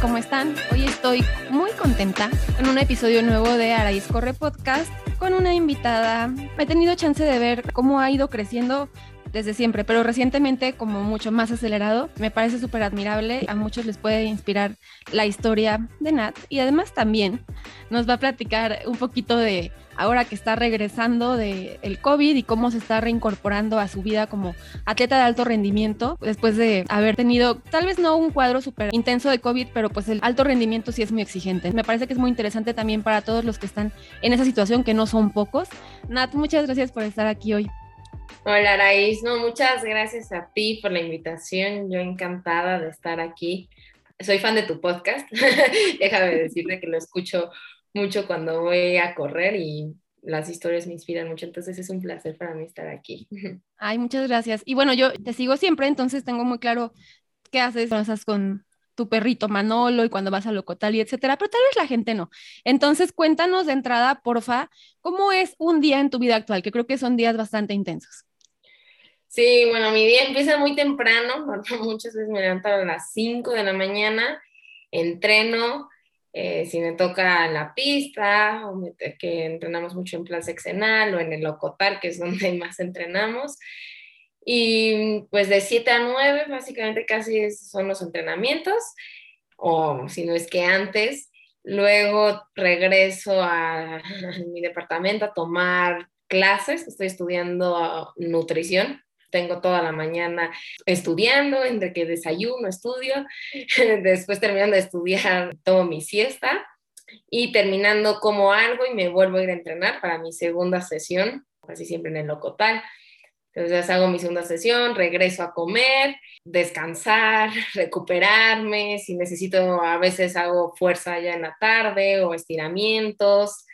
¿cómo están? Hoy estoy muy contenta en un episodio nuevo de Araíz Corre Podcast con una invitada. He tenido chance de ver cómo ha ido creciendo desde siempre, pero recientemente como mucho más acelerado. Me parece súper admirable. A muchos les puede inspirar la historia de Nat y además también nos va a platicar un poquito de ahora que está regresando del el COVID y cómo se está reincorporando a su vida como atleta de alto rendimiento después de haber tenido tal vez no un cuadro súper intenso de COVID, pero pues el alto rendimiento sí es muy exigente. Me parece que es muy interesante también para todos los que están en esa situación, que no son pocos. Nat, muchas gracias por estar aquí hoy. Hola Araís, no, muchas gracias a ti por la invitación, yo encantada de estar aquí. Soy fan de tu podcast, déjame decirte que lo escucho mucho cuando voy a correr y las historias me inspiran mucho, entonces es un placer para mí estar aquí. Ay, muchas gracias. Y bueno, yo te sigo siempre, entonces tengo muy claro qué haces con tu perrito Manolo y cuando vas a Locotal y etcétera, pero tal vez la gente no. Entonces, cuéntanos de entrada, porfa, ¿cómo es un día en tu vida actual? Que creo que son días bastante intensos. Sí, bueno, mi día empieza muy temprano, muchas veces me levanto a las 5 de la mañana, entreno, eh, si me toca la pista, o que entrenamos mucho en Plaza Exenal o en el Locotal, que es donde más entrenamos. Y pues de 7 a 9, básicamente casi son los entrenamientos, o si no es que antes. Luego regreso a, a mi departamento a tomar clases, estoy estudiando nutrición tengo toda la mañana estudiando, entre que desayuno, estudio, después terminando de estudiar, tomo mi siesta y terminando como algo y me vuelvo a ir a entrenar para mi segunda sesión, casi siempre en el locotal. Entonces hago mi segunda sesión, regreso a comer, descansar, recuperarme, si necesito a veces hago fuerza ya en la tarde o estiramientos,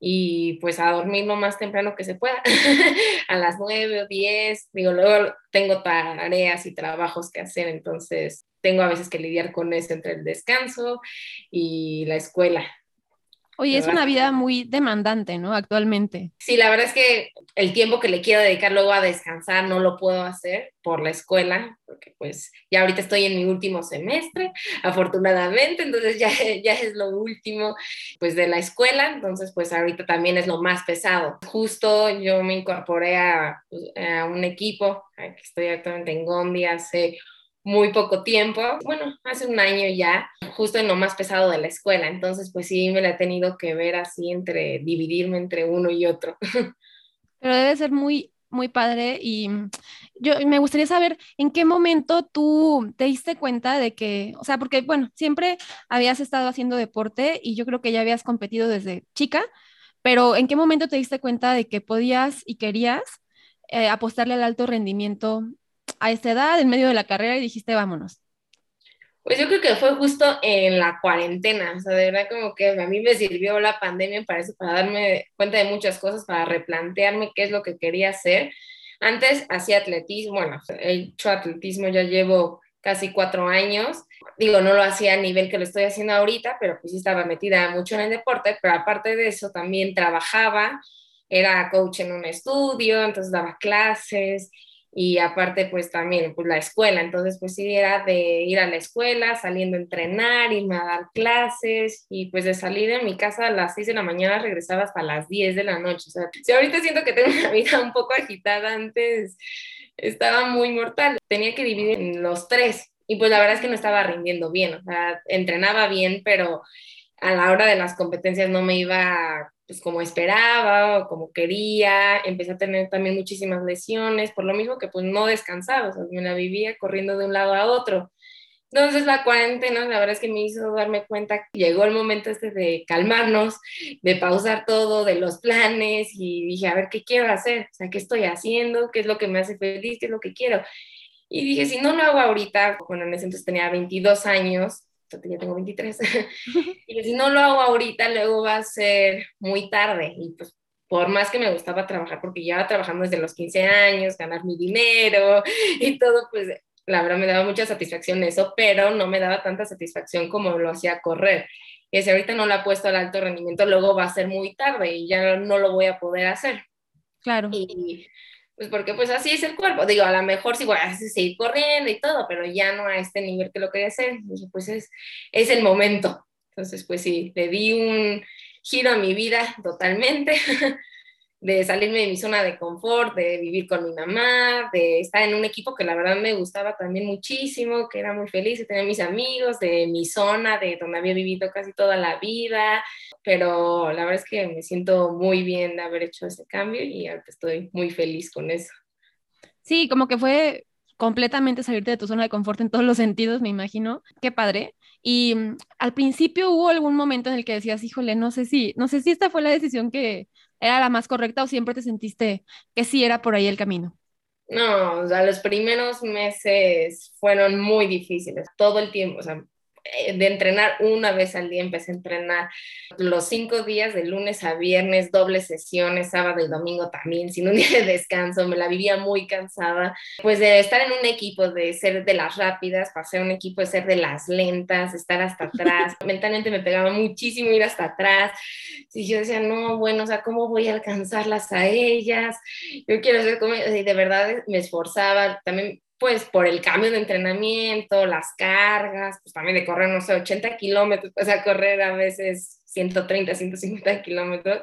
y pues a dormir lo más temprano que se pueda, a las nueve o diez, digo, luego tengo tareas y trabajos que hacer, entonces tengo a veces que lidiar con eso entre el descanso y la escuela. Oye, es una vida muy demandante, ¿no? Actualmente. Sí, la verdad es que el tiempo que le quiero dedicar luego a descansar no lo puedo hacer por la escuela, porque pues ya ahorita estoy en mi último semestre, afortunadamente, entonces ya, ya es lo último pues de la escuela, entonces pues ahorita también es lo más pesado. Justo yo me incorporé a, pues, a un equipo, que estoy actualmente en Gondi hace muy poco tiempo, bueno, hace un año ya, justo en lo más pesado de la escuela, entonces pues sí me la he tenido que ver así entre dividirme entre uno y otro. Pero debe ser muy, muy padre y yo me gustaría saber en qué momento tú te diste cuenta de que, o sea, porque bueno, siempre habías estado haciendo deporte y yo creo que ya habías competido desde chica, pero en qué momento te diste cuenta de que podías y querías eh, apostarle al alto rendimiento a esta edad, en medio de la carrera, y dijiste, vámonos? Pues yo creo que fue justo en la cuarentena, o sea, de verdad como que a mí me sirvió la pandemia para eso, para darme cuenta de muchas cosas, para replantearme qué es lo que quería hacer. Antes hacía atletismo, bueno, he hecho atletismo, ya llevo casi cuatro años. Digo, no lo hacía a nivel que lo estoy haciendo ahorita, pero pues sí estaba metida mucho en el deporte, pero aparte de eso también trabajaba, era coach en un estudio, entonces daba clases, y aparte pues también pues la escuela, entonces pues sí era de ir a la escuela, saliendo a entrenar, irme a dar clases y pues de salir de mi casa a las 6 de la mañana regresaba hasta las 10 de la noche, o sea, si ahorita siento que tengo una vida un poco agitada, antes estaba muy mortal, tenía que dividir en los tres y pues la verdad es que no estaba rindiendo bien, entrenaba bien, pero a la hora de las competencias no me iba pues como esperaba o como quería, empecé a tener también muchísimas lesiones, por lo mismo que pues no descansaba, o sea, me la vivía corriendo de un lado a otro. Entonces la cuarentena, la verdad es que me hizo darme cuenta que llegó el momento este de calmarnos, de pausar todo, de los planes y dije, a ver, ¿qué quiero hacer? O sea, ¿qué estoy haciendo? ¿Qué es lo que me hace feliz? ¿Qué es lo que quiero? Y dije, si no lo hago ahorita, bueno, en ese entonces tenía 22 años, ya tengo 23, y si no lo hago ahorita, luego va a ser muy tarde. Y pues por más que me gustaba trabajar, porque ya trabajando desde los 15 años, ganar mi dinero y todo, pues la verdad me daba mucha satisfacción eso, pero no me daba tanta satisfacción como lo hacía correr. Y si ahorita no lo ha puesto al alto rendimiento, luego va a ser muy tarde y ya no lo voy a poder hacer. Claro. Y pues porque pues así es el cuerpo. Digo, a lo mejor sí voy a seguir corriendo y todo, pero ya no a este nivel que lo quería hacer. Y pues es, es el momento. Entonces, pues sí, le di un giro a mi vida totalmente. de salirme de mi zona de confort, de vivir con mi mamá, de estar en un equipo que la verdad me gustaba también muchísimo, que era muy feliz de tener mis amigos, de mi zona, de donde había vivido casi toda la vida, pero la verdad es que me siento muy bien de haber hecho ese cambio y estoy muy feliz con eso. Sí, como que fue completamente salirte de tu zona de confort en todos los sentidos, me imagino. Qué padre. Y mm, al principio hubo algún momento en el que decías, híjole, no sé si, no sé si esta fue la decisión que, era la más correcta o siempre te sentiste que sí era por ahí el camino? No, o sea, los primeros meses fueron muy difíciles, todo el tiempo, o sea, de entrenar una vez al día, empecé a entrenar los cinco días de lunes a viernes, dobles sesiones, sábado y domingo también, sin un día de descanso, me la vivía muy cansada, pues de estar en un equipo, de ser de las rápidas, pasé a un equipo de ser de las lentas, estar hasta atrás, mentalmente me pegaba muchísimo ir hasta atrás, y yo decía, no, bueno, o sea, ¿cómo voy a alcanzarlas a ellas? Yo quiero ser como, y de verdad me esforzaba, también pues por el cambio de entrenamiento, las cargas, pues también de correr, no sé, 80 kilómetros, pues a correr a veces 130, 150 kilómetros,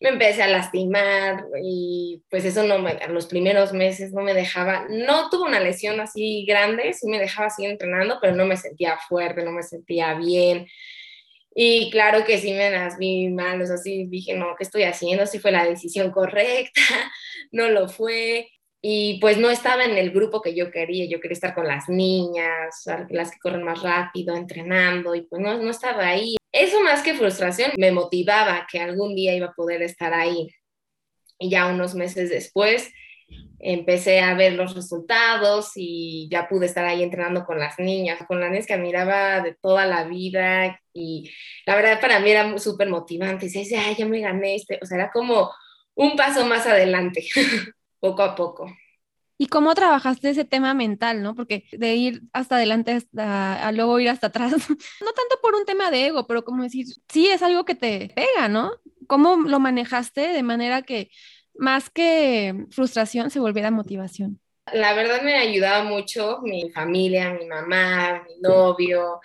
me empecé a lastimar y pues eso no me, los primeros meses no me dejaba, no tuve una lesión así grande, sí me dejaba seguir entrenando, pero no me sentía fuerte, no me sentía bien. Y claro que sí me las vi mal, o sea, sí dije, no, ¿qué estoy haciendo? Si fue la decisión correcta, no lo fue y pues no estaba en el grupo que yo quería, yo quería estar con las niñas, las que corren más rápido, entrenando, y pues no, no estaba ahí. Eso más que frustración me motivaba que algún día iba a poder estar ahí. Y ya unos meses después empecé a ver los resultados y ya pude estar ahí entrenando con las niñas, con las niñas que admiraba de toda la vida y la verdad para mí era súper motivante. Y decía, ay, ya me gané este, o sea, era como un paso más adelante. poco a poco. ¿Y cómo trabajaste ese tema mental, no? Porque de ir hasta adelante hasta, a luego ir hasta atrás, no tanto por un tema de ego, pero como decir, sí es algo que te pega, ¿no? ¿Cómo lo manejaste de manera que más que frustración se volviera motivación? La verdad me ayudaba mucho mi familia, mi mamá, mi novio,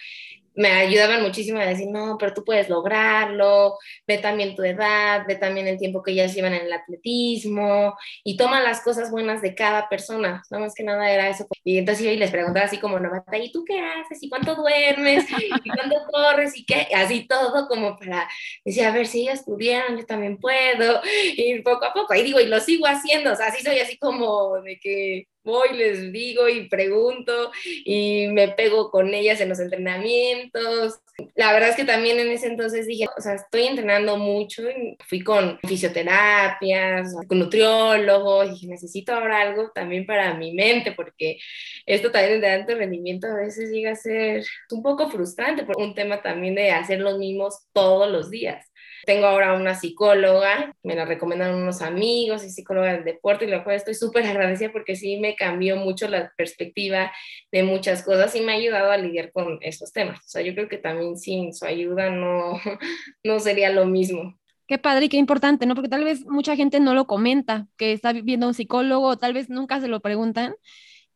me ayudaban muchísimo a decir, no, pero tú puedes lograrlo, ve también tu edad, ve también el tiempo que ellas llevan en el atletismo y toma las cosas buenas de cada persona, no más que nada era eso. Y entonces yo les preguntaba así como, Novata, ¿y tú qué haces? ¿Y cuánto duermes? ¿Y cuándo corres? ¿Y qué? Así todo como para decir, a ver, si ellas pudieran, yo también puedo. Y poco a poco, y digo, y lo sigo haciendo, o sea, así soy así como de que voy, les digo y pregunto y me pego con ellas en los entrenamientos. La verdad es que también en ese entonces dije, o sea, estoy entrenando mucho, fui con fisioterapias, con nutriólogos, dije, necesito ahora algo también para mi mente, porque esto también de alto rendimiento a veces llega a ser un poco frustrante por un tema también de hacer los mismos todos los días. Tengo ahora una psicóloga, me la recomendaron unos amigos y psicóloga del deporte y lo cual estoy súper agradecida porque sí me cambió mucho la perspectiva de muchas cosas y me ha ayudado a lidiar con esos temas. O sea, yo creo que también sin su ayuda no, no sería lo mismo. Qué padre y qué importante, ¿no? Porque tal vez mucha gente no lo comenta, que está viendo un psicólogo, tal vez nunca se lo preguntan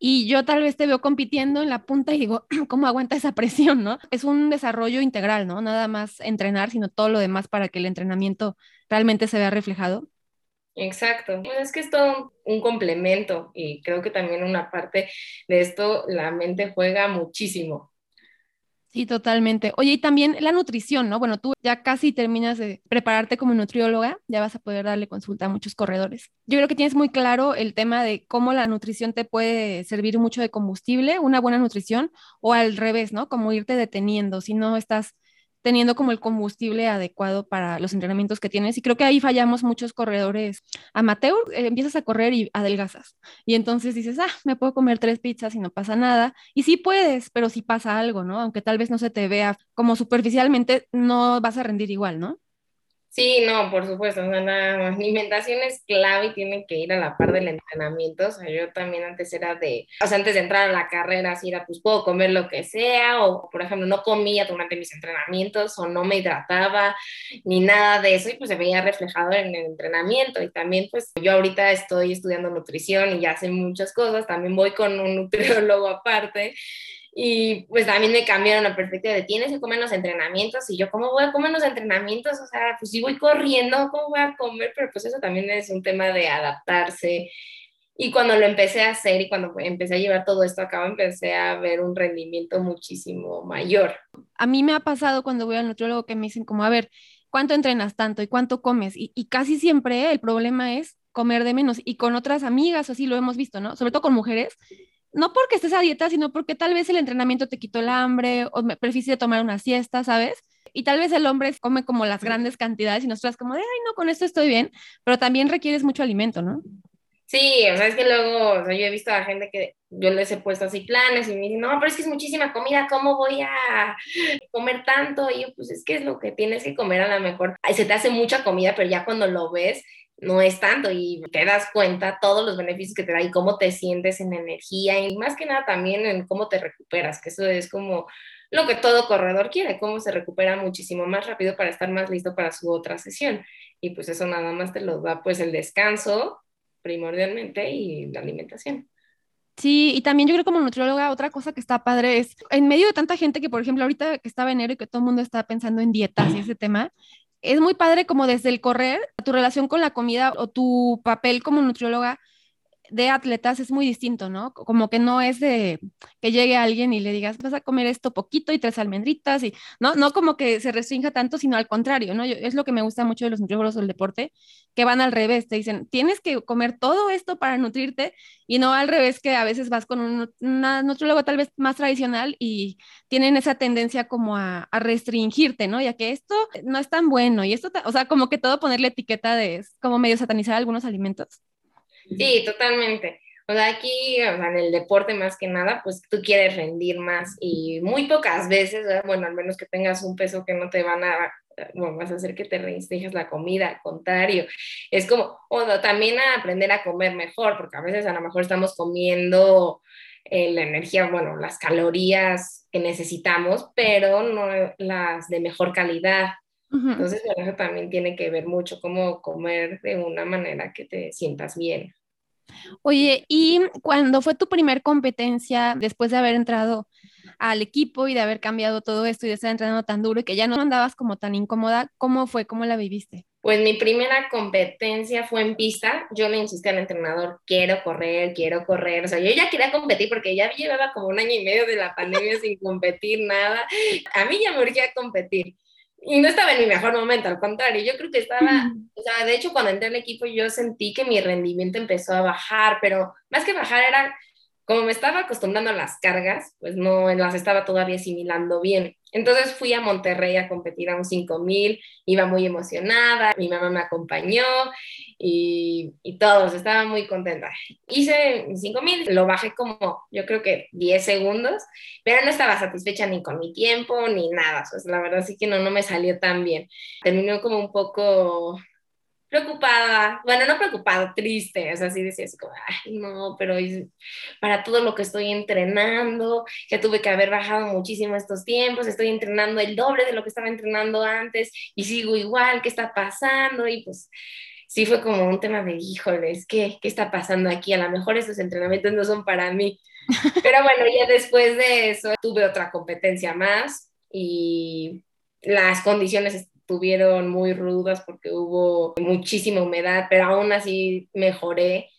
y yo tal vez te veo compitiendo en la punta y digo, ¿cómo aguanta esa presión, no? Es un desarrollo integral, ¿no? Nada más entrenar, sino todo lo demás para que el entrenamiento realmente se vea reflejado. Exacto, pues es que es todo un complemento y creo que también una parte de esto la mente juega muchísimo. Sí, totalmente. Oye, y también la nutrición, ¿no? Bueno, tú ya casi terminas de prepararte como nutrióloga, ya vas a poder darle consulta a muchos corredores. Yo creo que tienes muy claro el tema de cómo la nutrición te puede servir mucho de combustible, una buena nutrición, o al revés, ¿no? Como irte deteniendo, si no estás teniendo como el combustible adecuado para los entrenamientos que tienes. Y creo que ahí fallamos muchos corredores amateur. Eh, empiezas a correr y adelgazas. Y entonces dices, ah, me puedo comer tres pizzas y no pasa nada. Y sí puedes, pero sí pasa algo, ¿no? Aunque tal vez no se te vea como superficialmente, no vas a rendir igual, ¿no? Sí, no, por supuesto, la alimentación es clave y tiene que ir a la par del entrenamiento. O sea, yo también antes era de, o sea, antes de entrar a la carrera, así era, pues puedo comer lo que sea, o por ejemplo, no comía durante mis entrenamientos, o no me hidrataba, ni nada de eso, y pues se veía reflejado en el entrenamiento. Y también, pues yo ahorita estoy estudiando nutrición y ya sé muchas cosas, también voy con un nutriólogo aparte. Y pues también me cambiaron la perspectiva de tienes que comer los entrenamientos y yo, ¿cómo voy a comer los entrenamientos? O sea, pues si voy corriendo, ¿cómo voy a comer? Pero pues eso también es un tema de adaptarse. Y cuando lo empecé a hacer y cuando empecé a llevar todo esto a cabo, empecé a ver un rendimiento muchísimo mayor. A mí me ha pasado cuando voy al nutriólogo que me dicen como, a ver, ¿cuánto entrenas tanto y cuánto comes? Y, y casi siempre el problema es comer de menos. Y con otras amigas, así lo hemos visto, ¿no? Sobre todo con mujeres, no porque estés a dieta, sino porque tal vez el entrenamiento te quitó el hambre o me prefieres tomar una siesta, ¿sabes? Y tal vez el hombre come como las grandes cantidades y nosotras como de, ay, no, con esto estoy bien, pero también requieres mucho alimento, ¿no? Sí, o sea, es que luego, yo he visto a gente que yo les he puesto así planes y me dicen, no, pero es que es muchísima comida, ¿cómo voy a comer tanto? Y yo, pues es que es lo que tienes que comer a lo mejor. Se te hace mucha comida, pero ya cuando lo ves, no es tanto y te das cuenta todos los beneficios que te da y cómo te sientes en energía y más que nada también en cómo te recuperas, que eso es como lo que todo corredor quiere, cómo se recupera muchísimo más rápido para estar más listo para su otra sesión. Y pues eso nada más te lo da pues el descanso primordialmente y la alimentación. Sí, y también yo creo como nutrióloga, otra cosa que está padre es, en medio de tanta gente que, por ejemplo, ahorita que estaba enero y que todo el mundo está pensando en dietas y ese tema, es muy padre como desde el correr, tu relación con la comida o tu papel como nutrióloga de atletas es muy distinto, ¿no? Como que no es de que llegue alguien y le digas, vas a comer esto poquito y tres almendritas y no, no como que se restrinja tanto, sino al contrario, ¿no? es lo que me gusta mucho de los nutriólogos del deporte, que van al revés, te dicen, tienes que comer todo esto para nutrirte y no al revés que a veces vas con un una nutriólogo tal vez más tradicional y tienen esa tendencia como a, restringirte, ¿no? Ya que esto no es tan bueno y esto, o sea, como que todo ponerle etiqueta de como medio satanizar algunos alimentos. Sí, totalmente. O sea, aquí, en el deporte más que nada, pues tú quieres rendir más y muy pocas veces, bueno, al menos que tengas un peso que no te van a, bueno, vas a hacer que te restringas la comida, al contrario. Es como, o también aprender a comer mejor, porque a veces a lo mejor estamos comiendo eh, la energía, bueno, las calorías que necesitamos, pero no las de mejor calidad. Entonces, bueno, eso también tiene que ver mucho cómo comer de una manera que te sientas bien. Oye, ¿y cuando fue tu primer competencia después de haber entrado al equipo y de haber cambiado todo esto y de estar entrenando tan duro y que ya no andabas como tan incómoda, ¿cómo fue? ¿Cómo la viviste? Pues mi primera competencia fue en pista. Yo le insistí al entrenador, quiero correr, quiero correr. O sea, yo ya quería competir porque ya llevaba como un año y medio de la pandemia sin competir nada. A mí ya me urgía competir y no estaba en mi mejor momento, al contrario, yo creo que estaba, o sea, de hecho cuando entré al equipo yo sentí que mi rendimiento empezó a bajar, pero más que bajar era como me estaba acostumbrando a las cargas, pues no las estaba todavía asimilando bien. Entonces fui a Monterrey a competir a un 5000, iba muy emocionada, mi mamá me acompañó y, todos, estaba muy contenta. Hice 5000, lo bajé como yo creo que 10 segundos, pero no estaba satisfecha ni con mi tiempo ni nada. Pues la verdad sí que no, no me salió tan bien. Terminó como un poco preocupada, bueno, no preocupada, triste, o sea, así decía así como, ay, no, pero para todo lo que estoy entrenando, ya tuve que haber bajado muchísimo estos tiempos, estoy entrenando el doble de lo que estaba entrenando antes y sigo igual, ¿qué está pasando? Y pues sí fue como un tema de, híjoles, ¿qué, qué está pasando aquí? A lo mejor esos entrenamientos no son para mí. Pero bueno, ya después de eso tuve otra competencia más y las condiciones estuvieron muy rudas porque hubo muchísima humedad, pero aún así mejoré.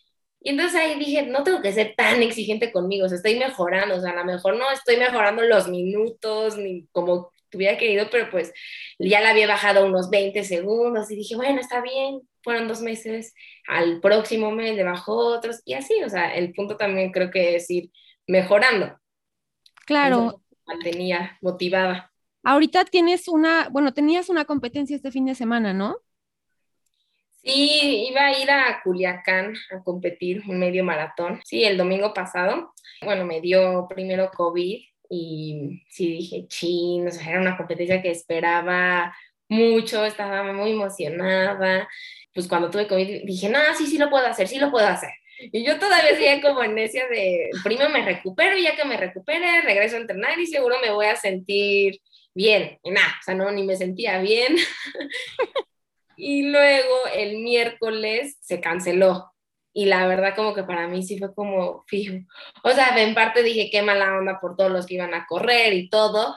Y entonces ahí dije, no tengo que ser tan exigente conmigo, o sea, estoy mejorando, o sea, a lo mejor no estoy mejorando los minutos ni como hubiera querido, pero pues ya la había bajado unos 20 segundos y dije, bueno, está bien, fueron dos meses, al próximo mes le bajó otros y así, o sea, el punto también creo que es ir mejorando. Claro. mantenía motivada. Ahorita tienes una, bueno, tenías una competencia este fin de semana, ¿no? Sí, iba a ir a Culiacán a competir un medio maratón. Sí, el domingo pasado. Bueno, me dio primero COVID y sí dije, chin, o sea, era una competencia que esperaba mucho, estaba muy emocionada. Pues cuando tuve COVID dije, no, sí, sí lo puedo hacer, sí lo puedo hacer. Y yo todavía seguía como necia de, primero me recupero y ya que me recupere, regreso a entrenar y seguro me voy a sentir bien. Y nada, o sea, no, ni me sentía bien. y luego el miércoles se canceló. Y la verdad como que para mí sí fue como fijo. O sea, en parte dije qué mala onda por todos los que iban a correr y todo,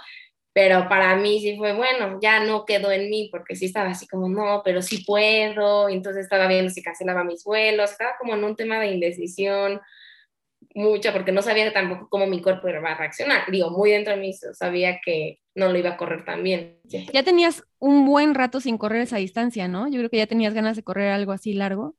pero para mí sí fue bueno, ya no quedó en mí porque sí estaba así como, no, pero sí puedo, y entonces estaba viendo si cancelaba mis vuelos, estaba como en un tema de indecisión mucha porque no sabía tampoco cómo mi cuerpo iba a reaccionar, digo, muy dentro de mí sabía que no lo iba a correr tan bien. Ya tenías un buen rato sin correr esa distancia, ¿no? Yo creo que ya tenías ganas de correr algo así largo.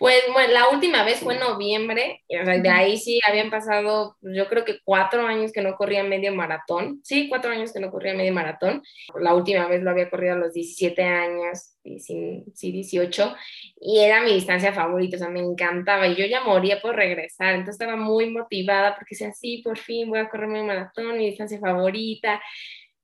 Pues bueno, la última vez fue en noviembre, de ahí sí habían pasado, pues, yo creo que cuatro años que no corría medio maratón, sí, cuatro años que no corría medio maratón, la última vez lo había corrido a los 17 años, sí, 18, y era mi distancia favorita, o sea, me encantaba, y yo ya moría por regresar, entonces estaba muy motivada porque decía, sí, por fin voy a correr medio maratón, mi distancia favorita,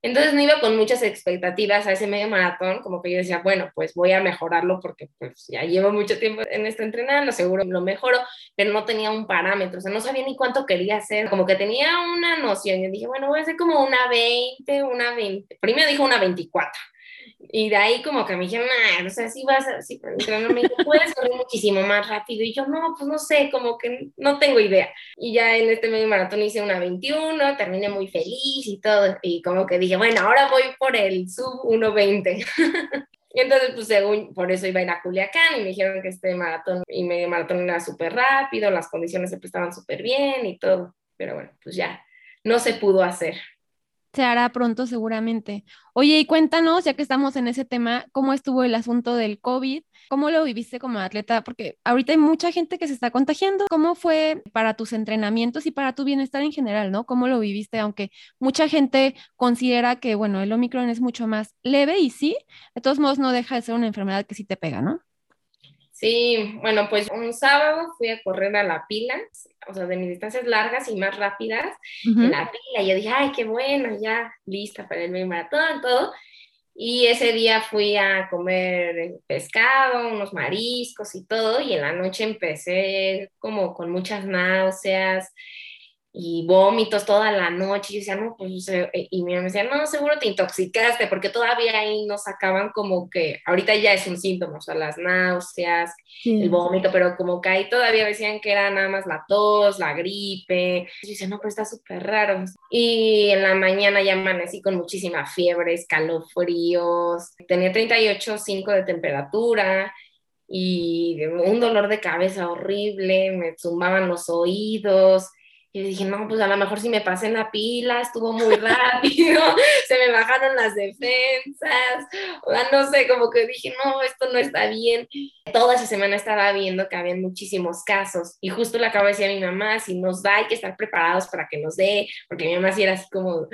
entonces no iba con muchas expectativas a ese medio maratón, como que yo decía, bueno, pues voy a mejorarlo porque pues ya llevo mucho tiempo en esto entrenando, seguro lo mejoro, pero no tenía un parámetro, o sea, no sabía ni cuánto quería hacer, como que tenía una noción, yo dije, bueno, voy a hacer como una 20, una 20, primero dijo una 24, y de ahí como que me dijeron, no sé, si vas a, si me dijo, puedes correr muchísimo más rápido. Y yo, no, pues no sé, como que no tengo idea. Y ya en este medio maratón hice una 21, terminé muy feliz y todo. Y como que dije, bueno, ahora voy por el sub 1.20. y entonces, pues según, por eso iba a ir a Culiacán y me dijeron que este maratón y medio maratón era súper rápido, las condiciones se estaban súper bien y todo. Pero bueno, pues ya, no se pudo hacer se hará pronto seguramente. Oye, y cuéntanos, ya que estamos en ese tema, ¿cómo estuvo el asunto del COVID? ¿Cómo lo viviste como atleta? Porque ahorita hay mucha gente que se está contagiando. ¿Cómo fue para tus entrenamientos y para tu bienestar en general, no? ¿Cómo lo viviste? Aunque mucha gente considera que, bueno, el Omicron es mucho más leve y sí, de todos modos no deja de ser una enfermedad que sí te pega, ¿no? Sí, bueno, pues un sábado fui a correr a la pila, o sea, de mis distancias largas y más rápidas, en la pila. Y yo dije, ay, qué bueno, ya lista para el medio maratón, todo. Y ese día fui a comer pescado, unos mariscos y todo, y en la noche empecé como con muchas náuseas, y vómitos toda la noche. Y yo decía, no, pues, eh", y mi mamá me decía, no, seguro te intoxicaste, porque todavía ahí nos sacaban como que, ahorita ya es un síntoma, o sea, las náuseas, el vómito, pero como que ahí todavía decían que era nada más la tos, la gripe. Y yo decía, no, pero está súper raro. Y en la mañana ya amanecí con muchísima fiebre, escalofríos, tenía 38,5 de temperatura y un dolor de cabeza horrible, me zumbaban los oídos, y dije, no, pues a lo mejor si me pasé en la pila, estuvo muy rápido, se me bajaron las defensas, o sea, no sé, como que dije, no, esto no está bien. Toda esa semana estaba viendo que había muchísimos casos y justo le acabo de decir a mi mamá, si nos da, hay que estar preparados para que nos dé, porque mi mamá sí era así como,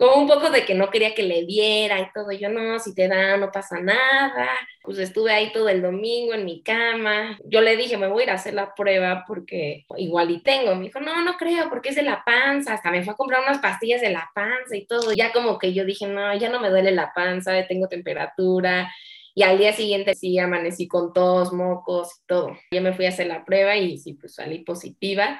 como un poco de que no quería que le diera y todo. Yo no, si te da, no pasa nada. Pues estuve ahí todo el domingo en mi cama. Yo le dije, me voy a ir a hacer la prueba porque igual y tengo. Me dijo, no, no creo, porque es de la panza. Hasta me fue a comprar unas pastillas de la panza y todo. Ya como que yo dije, no, ya no me duele la panza, tengo temperatura. Y al día siguiente sí amanecí con tos, mocos y todo. Yo me fui a hacer la prueba y sí, pues salí positiva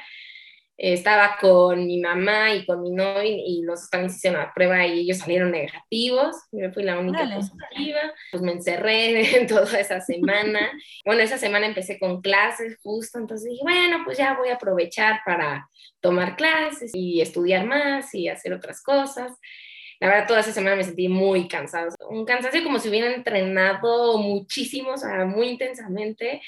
estaba con mi mamá y con mi novio y los también hicieron la prueba y ellos salieron negativos. Yo fui la única positiva. Pues me encerré en toda esa semana. bueno, esa semana empecé con clases justo, entonces dije, bueno, pues ya voy a aprovechar para tomar clases y estudiar más y hacer otras cosas. La verdad, toda esa semana me sentí muy cansada. Un cansancio como si hubiera entrenado muchísimo, o sea, muy intensamente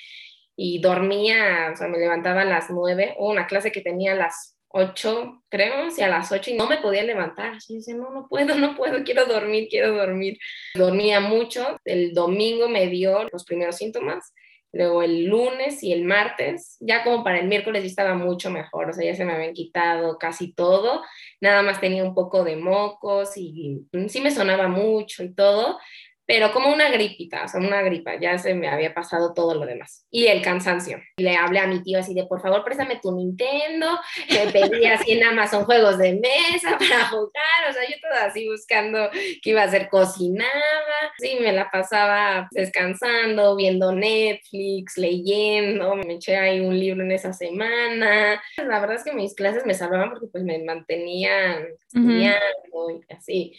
y dormía, o sea, me levantaba a las nueve, o una clase que tenía a las ocho, creo, y a las ocho y no me podía levantar. Y dice, no, no puedo, no puedo, quiero dormir, quiero dormir. Dormía mucho, el domingo me dio los primeros síntomas, luego el lunes y el martes, ya como para el miércoles ya estaba mucho mejor, o sea, ya se me habían quitado casi todo, nada más tenía un poco de mocos y sí me sonaba mucho y todo, pero como una gripita, o sea, una gripa, ya se me había pasado todo lo demás. Y el cansancio. Le hablé a mi tío así de, por favor, préstame tu Nintendo. Le pedí así en Amazon juegos de mesa para jugar, o sea, yo toda así buscando qué iba a hacer, cocinaba. Sí, me la pasaba descansando, viendo Netflix, leyendo, me eché ahí un libro en esa semana. La verdad es que mis clases me salvaban porque pues me mantenían estudiando y así.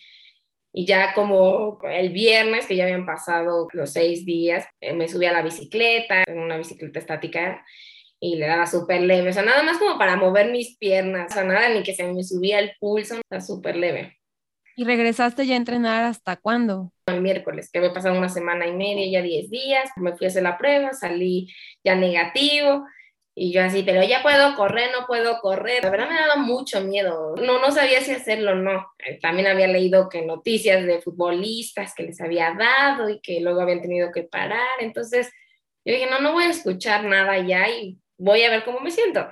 Y ya como el viernes, que ya habían pasado los seis días, eh, me subí a la bicicleta, en una bicicleta estática, y le daba súper leve, o sea, nada más como para mover mis piernas, o sea, nada ni que se me subía el pulso, o sea, súper leve. ¿Y regresaste ya a entrenar hasta cuándo? El miércoles, que había pasado una semana y media, ya diez días, me fui a hacer la prueba, salí ya negativo, y yo así, pero ya puedo correr, no puedo correr. La verdad me daba mucho miedo. No, no sabía si hacerlo o no. Eh, también había leído que noticias de futbolistas que les había dado y que luego habían tenido que parar. Entonces yo dije, no, no voy a escuchar nada ya y voy a ver cómo me siento.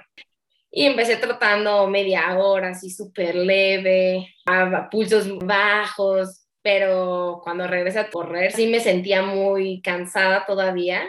Y empecé trotando media hora, así súper leve, a pulsos bajos, pero cuando regresé a correr sí me sentía muy cansada todavía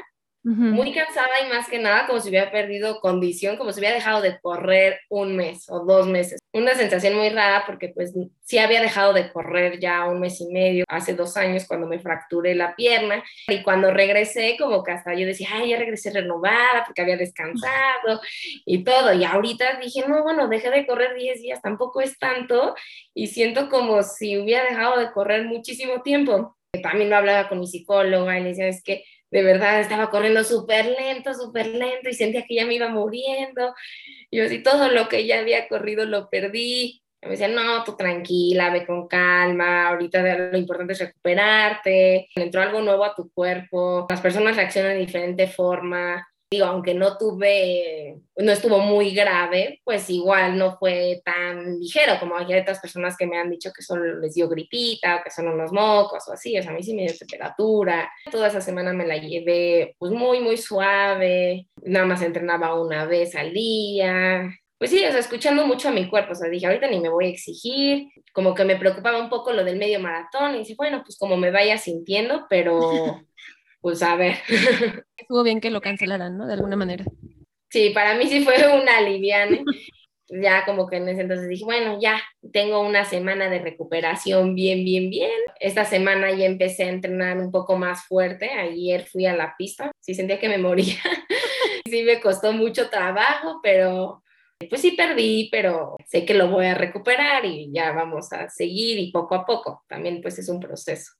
muy cansada y más que nada como si hubiera perdido condición, como si hubiera dejado de correr un mes o dos meses. Una sensación muy rara porque pues sí había dejado de correr ya un mes y medio, hace dos años cuando me fracturé la pierna y cuando regresé como que hasta yo decía, ay, ya regresé renovada porque había descansado y todo. Y ahorita dije, no, bueno, dejé de correr 10 días, tampoco es tanto y siento como si hubiera dejado de correr muchísimo tiempo. También lo hablaba con mi psicóloga y le decía, es que de verdad estaba corriendo súper lento, súper lento y sentía que ya me iba muriendo. Yo así todo lo que ya había corrido lo perdí. Me decían, no, tú tranquila, ve con calma, ahorita lo importante es recuperarte, entró algo nuevo a tu cuerpo, las personas reaccionan de diferente forma, digo, aunque no tuve, no estuvo muy grave, pues igual no fue tan ligero como hay otras personas que me han dicho que solo les dio gripita o que son unos mocos o así, o sea, a mí sí me dio temperatura. Toda esa semana me la llevé pues muy, muy suave, nada más entrenaba una vez al día. Pues sí, o sea, escuchando mucho a mi cuerpo, o sea, dije, ahorita ni me voy a exigir, como que me preocupaba un poco lo del medio maratón y dije, bueno, pues como me vaya sintiendo, pero pues a ver. Estuvo bien que lo cancelaran, ¿no? De alguna manera. Sí, para mí sí fue una aliviane. ya como que en ese entonces dije, bueno, ya tengo una semana de recuperación bien, bien, bien. Esta semana ya empecé a entrenar un poco más fuerte. Ayer fui a la pista, sí sentía que me moría. sí me costó mucho trabajo, pero pues sí perdí, pero sé que lo voy a recuperar y ya vamos a seguir y poco a poco. También pues es un proceso.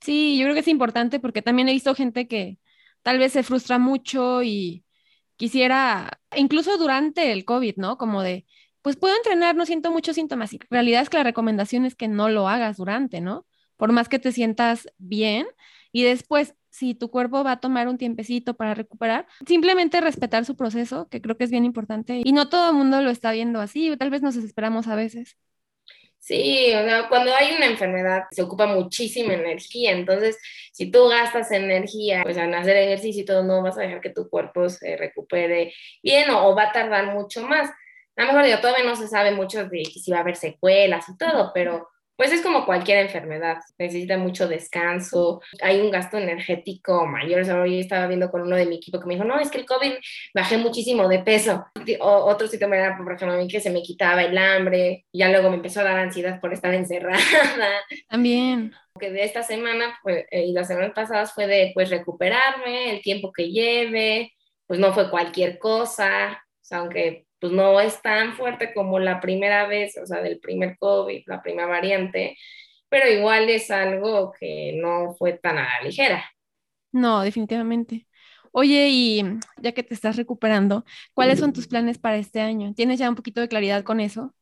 Sí, yo creo que es importante porque también he visto gente que tal vez se frustra mucho y quisiera, incluso durante el COVID, ¿no? Como de, pues puedo entrenar, no siento muchos síntomas. Y la realidad es que la recomendación es que no lo hagas durante, ¿no? Por más que te sientas bien y después, si tu cuerpo va a tomar un tiempecito para recuperar, simplemente respetar su proceso, que creo que es bien importante. Y no todo el mundo lo está viendo así, tal vez nos desesperamos a veces. Sí, cuando hay una enfermedad se ocupa muchísima energía, entonces si tú gastas energía pues en hacer ejercicio y todo, no vas a dejar que tu cuerpo se recupere bien o, va a tardar mucho más. A lo mejor todavía no se sabe mucho de si va a haber secuelas y todo, pero pues es como cualquier enfermedad, necesita mucho descanso, hay un gasto energético mayor. hoy estaba viendo con uno de mi equipo que me dijo, no, es que el COVID bajé muchísimo de peso. O, otro síntoma era, por ejemplo, a mí que se me quitaba el hambre, y ya luego me empezó a dar ansiedad por estar encerrada. También. Que de esta semana pues, y las semanas pasadas fue de pues recuperarme, el tiempo que lleve, pues no fue cualquier cosa, o sea, aunque pues no es tan fuerte como la primera vez, o sea, del primer COVID, la primera variante, pero igual es algo que no fue tan a la ligera. No, definitivamente. Oye, y ya que te estás recuperando, ¿cuáles son tus planes para este año? ¿Tienes ya un poquito de claridad con eso?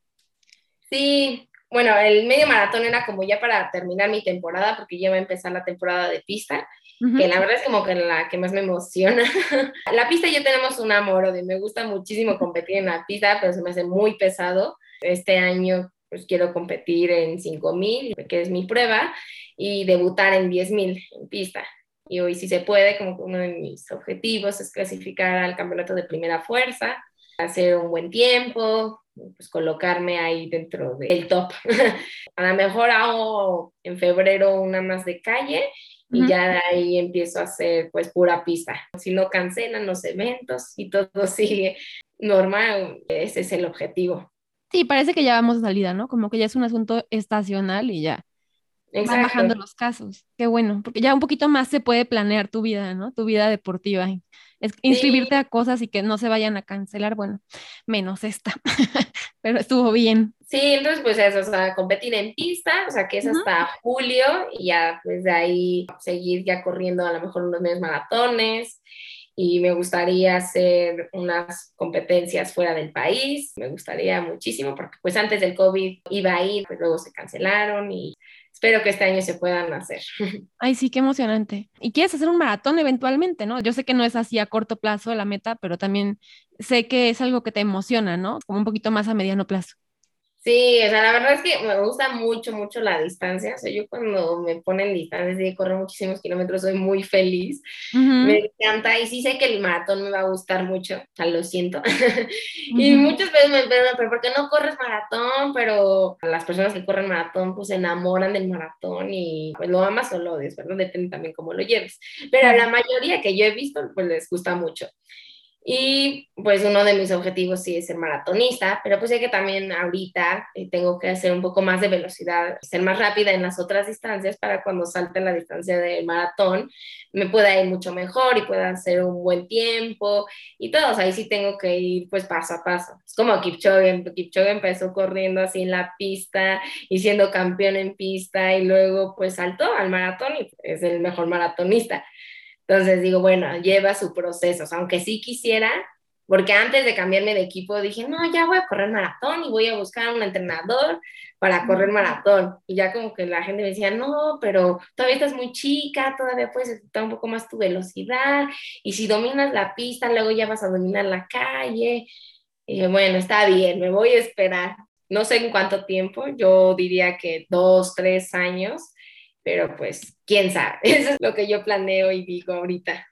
Sí, bueno, el medio maratón era como ya para terminar mi temporada, porque ya va a empezar la temporada de pista que la verdad es como que la que más me emociona. la pista yo tenemos un amor, de me gusta muchísimo competir en la pista, pero se me hace muy pesado. Este año pues quiero competir en 5000, que es mi prueba, y debutar en 10000 en pista. Y hoy si se puede, como uno de mis objetivos es clasificar al campeonato de primera fuerza. hacer un buen tiempo, pues colocarme ahí dentro del top. a lo mejor hago en febrero una más de calle y ya de ahí empiezo a hacer pues pura pista. Si no cancelan los eventos y todo sigue normal, ese es el objetivo. Sí, parece que ya vamos a salida, ¿no? Como que ya es un asunto estacional y ya van bajando los casos. Qué bueno, porque ya un poquito más se puede planear tu vida, ¿no? Tu vida deportiva. Es inscribirte a cosas y que no se vayan a cancelar, bueno, menos esta, pero estuvo bien. Sí, entonces pues eso, o sea, competir en pista, o sea, que es hasta julio y ya pues de ahí seguir ya corriendo a lo mejor unos medios maratones y me gustaría hacer unas competencias fuera del país, me gustaría muchísimo porque pues antes del COVID iba a ir, pues luego se cancelaron y espero que este año se puedan hacer. Ay, sí, qué emocionante. Y quieres hacer un maratón eventualmente, ¿no? Yo sé que no es así a corto plazo la meta, pero también sé que es algo que te emociona, ¿no? Como un poquito más a mediano plazo. Sí, o sea, la verdad es que me gusta mucho, mucho la distancia. O sea, yo cuando me ponen distancias de correr muchísimos kilómetros soy muy feliz. Me encanta y sí sé que el maratón me va a gustar mucho. O sea, lo siento. y muchas veces me preguntan, pero ¿por qué no corres maratón? Pero las personas que corren maratón pues se enamoran del maratón y pues lo amas o lo odias, ¿verdad? Depende también cómo lo lleves. Pero a la mayoría que yo he visto pues les gusta mucho. Y pues uno de mis objetivos sí es ser maratonista, pero pues sé que también ahorita eh, tengo que hacer un poco más de velocidad, ser más rápida en las otras distancias para cuando salte la distancia del maratón me pueda ir mucho mejor y pueda hacer un buen tiempo y todo. ahí sí tengo que ir pues paso a paso. Es como Kipchoge, Kipchoge empezó corriendo así en la pista y siendo campeón en pista y luego pues saltó al maratón y es el mejor maratonista. Entonces digo, bueno, lleva su proceso, aunque sí quisiera, porque antes de cambiarme de equipo dije, no, ya voy a correr maratón y voy a buscar un entrenador para correr maratón. Y ya como que la gente me decía, no, pero todavía estás muy chica, todavía puedes ejecutar un poco más tu velocidad, y si dominas la pista, luego ya vas a dominar la calle. Y dije, bueno, está bien, me voy a esperar. No sé en cuánto tiempo, yo diría que dos, tres años, pero pues, quién sabe. Eso es lo que yo planeo y digo ahorita.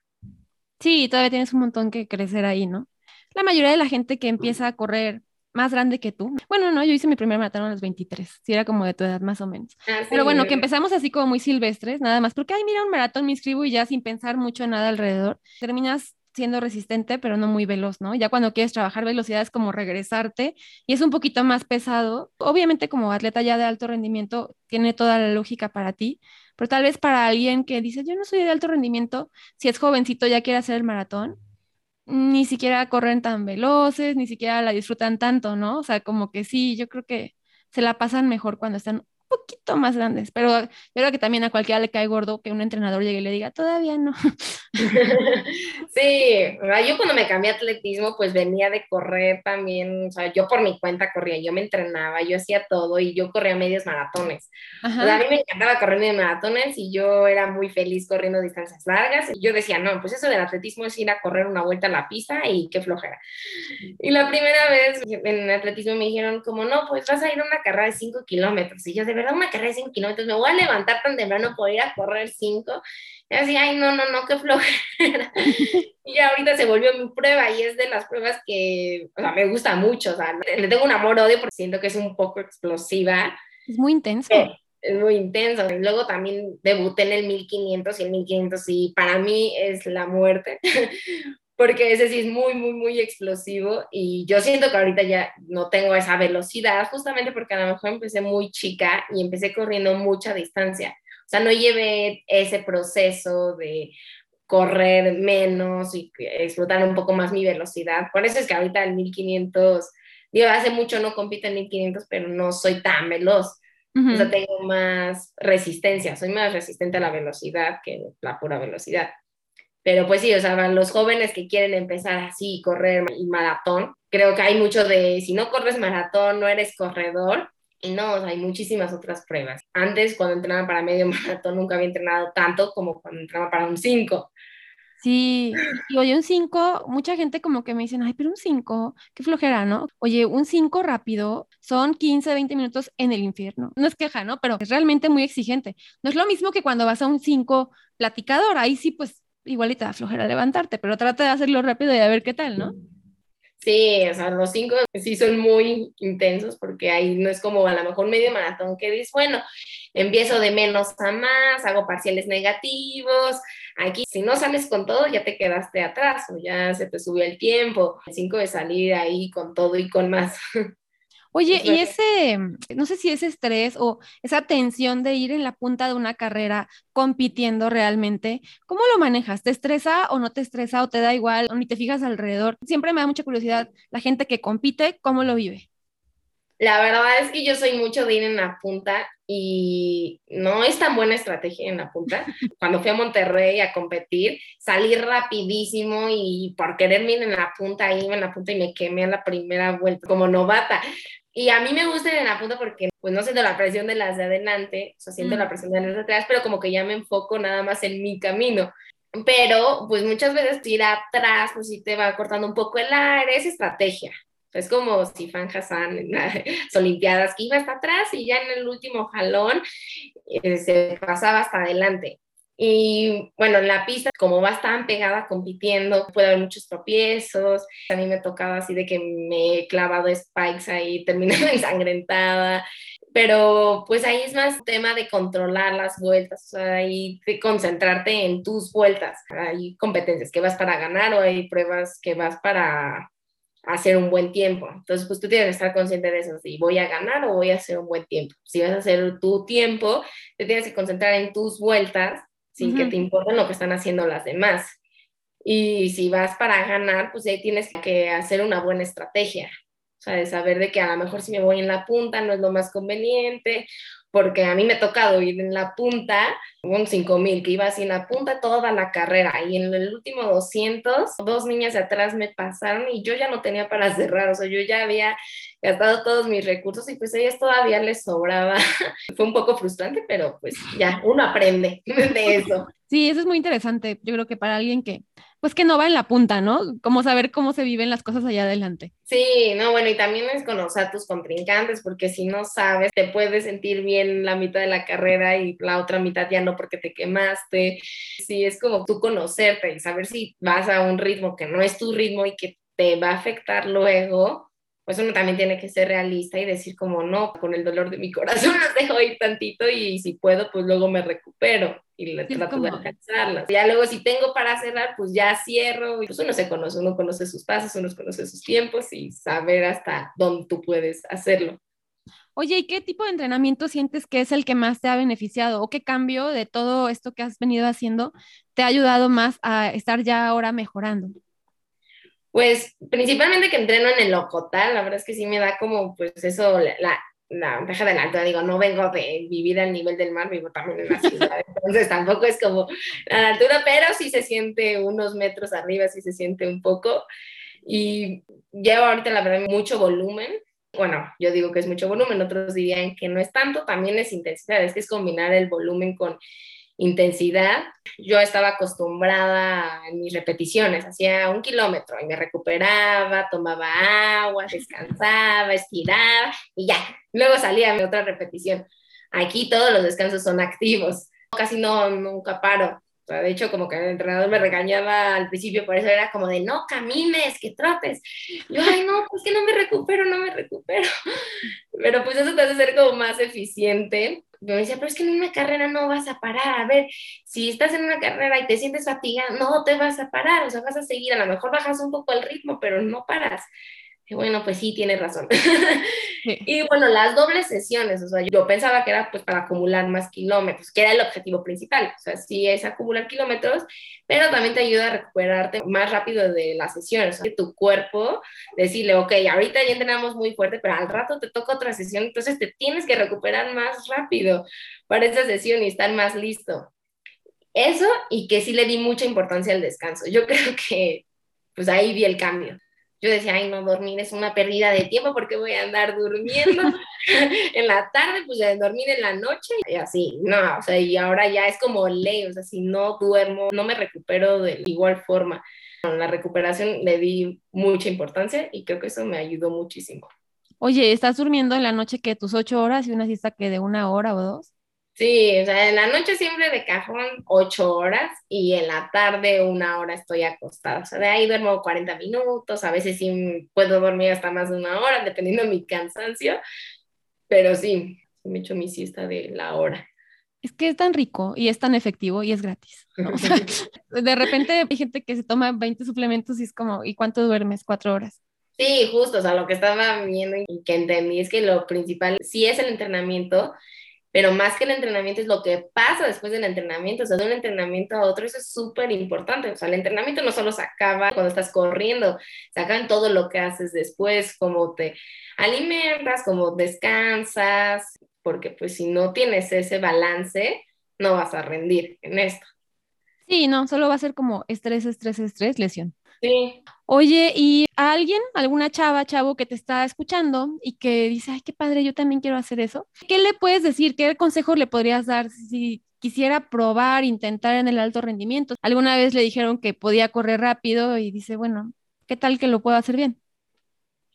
Sí, todavía tienes un montón que crecer ahí, ¿no? La mayoría de la gente que empieza a correr más grande que tú. Bueno, no, yo hice mi primer maratón a los 23, si era como de tu edad más o menos. Ah, pero bueno, que empezamos así como muy silvestres, nada más, porque, ay, mira, un maratón me inscribo y ya sin pensar mucho nada alrededor, terminas siendo resistente, pero no muy veloz, ¿no? Ya cuando quieres trabajar velocidad es como regresarte y es un poquito más pesado. Obviamente como atleta ya de alto rendimiento tiene toda la lógica para ti, pero tal vez para alguien que dice, yo no soy de alto rendimiento, si es jovencito ya quiere hacer el maratón, ni siquiera corren tan veloces, ni siquiera la disfrutan tanto, ¿no? O sea, como que sí, yo creo que se la pasan mejor cuando están poquito más grandes, pero yo creo que también a cualquiera le cae gordo que un entrenador llegue y le diga, todavía no. Sí, yo cuando me cambié a atletismo, pues venía de correr también, o sea, yo por mi cuenta corría, yo me entrenaba, yo hacía todo y yo corría medios maratones. O sea, a mí me encantaba correr medios maratones y yo era muy feliz corriendo distancias largas. Y yo decía, no, pues eso del atletismo es ir a correr una vuelta a la pista y qué flojera. Y la primera vez en atletismo me dijeron, como no, pues vas a ir a una carrera de 5 kilómetros. Y yo, de verdad, una carrera de 5 kilómetros, me voy a levantar tan temprano para ir a correr 5 y así, ay, no, no, no, qué flojera. y ya ahorita se volvió mi prueba y es de las pruebas que, o sea, me gusta mucho, o sea, le tengo un amor-odio porque siento que es un poco explosiva. Es muy intenso. es muy intenso. Y luego también debuté en el 1500 y el 1500 y para mí es la muerte. porque ese sí es muy, muy, muy explosivo y yo siento que ahorita ya no tengo esa velocidad, justamente porque a lo mejor empecé muy chica y empecé corriendo mucha distancia. O sea, no lleve ese proceso de correr menos y explotar un poco más mi velocidad. Por eso es que ahorita el 1500, digo, hace mucho no compito en 1500, pero no soy tan veloz. O sea, tengo más resistencia, soy más resistente a la velocidad que la pura velocidad. Pero pues sí, o sea, los jóvenes que quieren empezar así, correr y maratón, creo que hay mucho de, si no corres maratón, no eres corredor, y no, hay muchísimas otras pruebas. Antes, cuando entrenaba para medio maratón, nunca había entrenado tanto como cuando entrenaba para un 5. Sí, y oye, un 5, mucha gente como que me dicen, ay, pero un 5, qué flojera, ¿no? Oye, un 5 rápido son 15, 20 minutos en el infierno. No es queja, ¿no? Pero es realmente muy exigente. No es lo mismo que cuando vas a un 5 platicador, ahí sí, pues igualita flojera levantarte, pero trata de hacerlo rápido y a ver qué tal, ¿no? Sí, o sea, los cinco sí son muy intensos porque ahí no es como a lo mejor medio maratón que dices, bueno, empiezo de menos a más, hago parciales negativos. Aquí, si no sales con todo, ya te quedaste atrás o ya se te subió el tiempo. El cinco de salir ahí con todo y con más. Oye, y ese, no sé si ese estrés o esa tensión de ir en la punta de una carrera compitiendo realmente, ¿cómo lo manejas? ¿Te estresa o no te estresa o te da igual o ni te fijas alrededor? Siempre me da mucha curiosidad la gente que compite, ¿cómo lo vive? La verdad es que yo soy mucho de ir en la punta y no es tan buena estrategia en la punta. Cuando fui a Monterrey a competir, salí rapidísimo y por quererme ir en la punta, iba en la punta y me quemé a la primera vuelta como novata. Y a mí me gusta ir en la punta porque pues no siento la presión de las de adelante, o sea, siento la mm. presión de las de atrás, pero como que ya me enfoco nada más en mi camino. Pero pues muchas veces ir atrás, pues sí te va cortando un poco el aire, es estrategia. Es como si Fan Hassan en las Olimpiadas, que iba hasta atrás y ya en el último jalón eh, se pasaba hasta adelante. Y bueno, en la pista, como va tan pegada compitiendo, puede haber muchos tropiezos. A mí me tocaba así de que me he clavado spikes ahí, terminando ensangrentada. Pero pues ahí es más tema de controlar las vueltas, o sea, ahí de concentrarte en tus vueltas. Hay competencias que vas para ganar o hay pruebas que vas para hacer un buen tiempo. Entonces, pues tú tienes que estar consciente de eso, si voy a ganar o voy a hacer un buen tiempo. Si vas a hacer tu tiempo, te tienes que concentrar en tus vueltas sin que te importen lo que están haciendo las demás. Y si vas para ganar, pues ahí tienes que hacer una buena estrategia. O sea, de saber de que a lo mejor si me voy en la punta no es lo más conveniente, porque a mí me ha tocado ir en la punta, un 5000, que iba así en la punta toda la carrera, y en el último 200, dos niñas de atrás me pasaron y yo ya no tenía para cerrar, o sea, yo ya había gastado todos mis recursos y pues a ellas todavía les sobraba. Fue un poco frustrante, pero pues ya, uno aprende de eso. Sí, eso es muy interesante. Yo creo que para alguien que, pues que no va en la punta, ¿no? Como saber cómo se viven las cosas allá adelante. Sí, no, bueno, y también es conocer a tus contrincantes, porque si no sabes, te puedes sentir bien la mitad de la carrera y la otra mitad ya no porque te quemaste. Sí, es como tú conocerte y saber si vas a un ritmo que no es tu ritmo y que te va a afectar luego, pues uno también tiene que ser realista y decir como no, con el dolor de mi corazón las dejo ir tantito y si puedo, pues luego me recupero y le trato de alcanzarlas. Ya luego si tengo para cerrar, pues ya cierro. Y pues uno se conoce, uno conoce sus pasos, uno conoce sus tiempos y saber hasta dónde tú puedes hacerlo. Oye, ¿y qué tipo de entrenamiento sientes que es el que más te ha beneficiado? ¿O qué cambio de todo esto que has venido haciendo te ha ayudado más a estar ya ahora mejorando? Pues principalmente que entreno en el locotal, la verdad es que sí me da como pues eso, la, la ventaja de la altura, digo, no vengo de vivir al nivel del mar, vivo también en la ciudad, entonces tampoco es como la altura, pero sí se siente unos metros arriba, sí se siente un poco. Y llevo ahorita, la verdad, mucho volumen. Bueno, yo digo que es mucho volumen, otros dirían que no es tanto, también es intensidad, es que es combinar el volumen con intensidad. Yo estaba acostumbrada en mis repeticiones, hacía un kilómetro y me recuperaba, tomaba agua, descansaba, estiraba y ya. Luego salía a mi otra repetición. Aquí todos los descansos son activos, casi no, nunca paro. de hecho, como que el entrenador me regañaba al principio, por eso era como de no camines, que trotes. Yo, ay, no, pues que no me recupero, no me recupero. Pero pues eso te hace ser como más eficiente me decía, pero es que en una carrera no vas a parar. A ver, si estás en una carrera y te sientes fatigada, no te vas a parar, o sea, vas a seguir. A lo mejor bajas un poco el ritmo, pero no paras bueno, pues sí, tienes razón. y bueno, las dobles sesiones, o sea, yo pensaba que era pues para acumular más kilómetros, que era el objetivo principal, o sea, sí es acumular kilómetros, pero también te ayuda a recuperarte más rápido de las sesiones, o sea, tu cuerpo, decirle, ok, ahorita ya entrenamos muy fuerte, pero al rato te toca otra sesión, entonces te tienes que recuperar más rápido para esa sesión y estar más listo. Eso y que sí le di mucha importancia al descanso. Yo creo que pues ahí vi el cambio yo decía, ay, no, dormir es una pérdida de tiempo porque voy a andar durmiendo en la tarde, pues ya dormir en la noche y así, no, o sea, y ahora ya es como ley, o sea, si no duermo, no me recupero de igual forma. la recuperación le di mucha importancia y creo que eso me ayudó muchísimo. Oye, ¿estás durmiendo en la noche que tus ocho horas y una siesta que de una hora o dos? Sí, o sea, en la noche siempre de cajón ocho horas y en la tarde una hora estoy acostada. O sea, de ahí duermo 40 minutos, a veces sí puedo dormir hasta más de una hora, dependiendo de mi cansancio, pero sí, me echo mi siesta de la hora. Es que es tan rico y es tan efectivo y es gratis. de repente hay gente que se toma 20 suplementos y es como, ¿y cuánto duermes? Cuatro horas. Sí, justo, o sea, lo que estaba viendo y que entendí es que lo principal sí es el entrenamiento, pero más que el entrenamiento es lo que pasa después del entrenamiento, o sea, de un entrenamiento a otro, eso es súper importante, o sea, el entrenamiento no solo se acaba cuando estás corriendo, se acaba en todo lo que haces después, cómo te alimentas, cómo descansas, porque pues si no tienes ese balance, no vas a rendir en esto. Sí, no, solo va a ser como estrés, estrés, estrés, lesión. Sí. Oye, ¿y a alguien, alguna chava, chavo que te está escuchando y que dice, ay, qué padre, yo también quiero hacer eso? ¿Qué le puedes decir? ¿Qué consejo le podrías dar si quisiera probar, intentar en el alto rendimiento? Alguna vez le dijeron que podía correr rápido y dice, bueno, ¿qué tal que lo puedo hacer bien?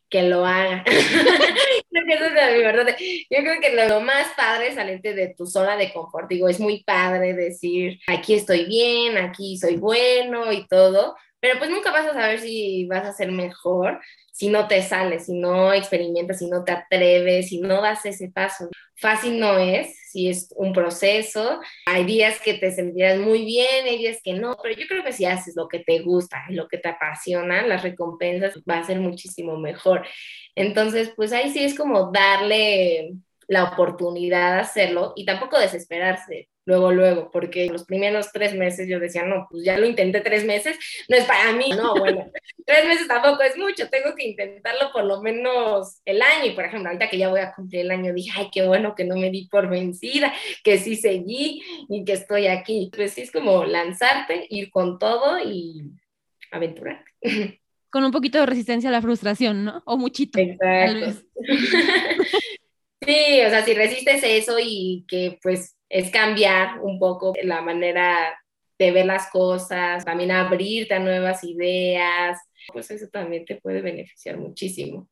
Que lo haga. Yo creo que lo, más padre es salirte de tu zona de confort. Digo, es muy padre decir, aquí estoy bien, aquí soy bueno y todo, pero pues nunca vas a saber si vas a ser mejor si no te sales, si no experimentas, si no te atreves, si no das ese paso. Fácil no es, si es un proceso. Hay días que te sentirás muy bien, hay días que no, pero yo creo que si haces lo que te gusta y lo que te apasiona, las recompensas va a ser muchísimo mejor. Entonces, pues ahí sí es como darle la oportunidad de hacerlo y tampoco desesperarse luego, luego, porque los primeros tres meses yo decía, no, pues ya lo intenté tres meses, no es para mí, no, bueno, tres meses tampoco es mucho, tengo que intentarlo por lo menos el año, y por ejemplo, ahorita que ya voy a cumplir el año, dije, ay, qué bueno que no me di por vencida, que sí seguí y que estoy aquí, pues sí es como lanzarte, ir con todo y aventurarte. Con un poquito de resistencia a la frustración, ¿no? O muchito. Exacto. Sí, o sea, si resistes eso y que pues es cambiar un poco la manera de ver las cosas, también abrirte a nuevas ideas, pues eso también te puede beneficiar muchísimo.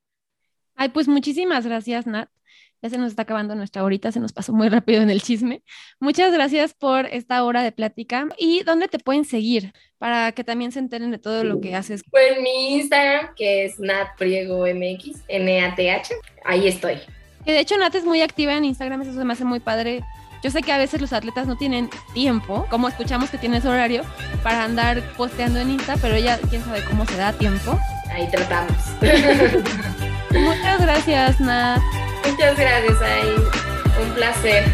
Ay, pues muchísimas gracias, Nat. Ya se nos está acabando nuestra horita, se nos pasó muy rápido en el chisme. Muchas gracias por esta hora de plática. ¿Y dónde te pueden seguir para que también se enteren de todo lo que haces? Pues mi Instagram, que es natpriegomx, N-A-T-H, ahí estoy. Que de hecho Nat es muy activa en Instagram, eso se me hace muy padre yo sé que a veces los atletas no tienen tiempo, como escuchamos que tienes horario, para andar posteando en Insta, pero ella, quién sabe cómo se da tiempo. Ahí tratamos. Muchas gracias, Nat. Muchas gracias, ahí. Un placer.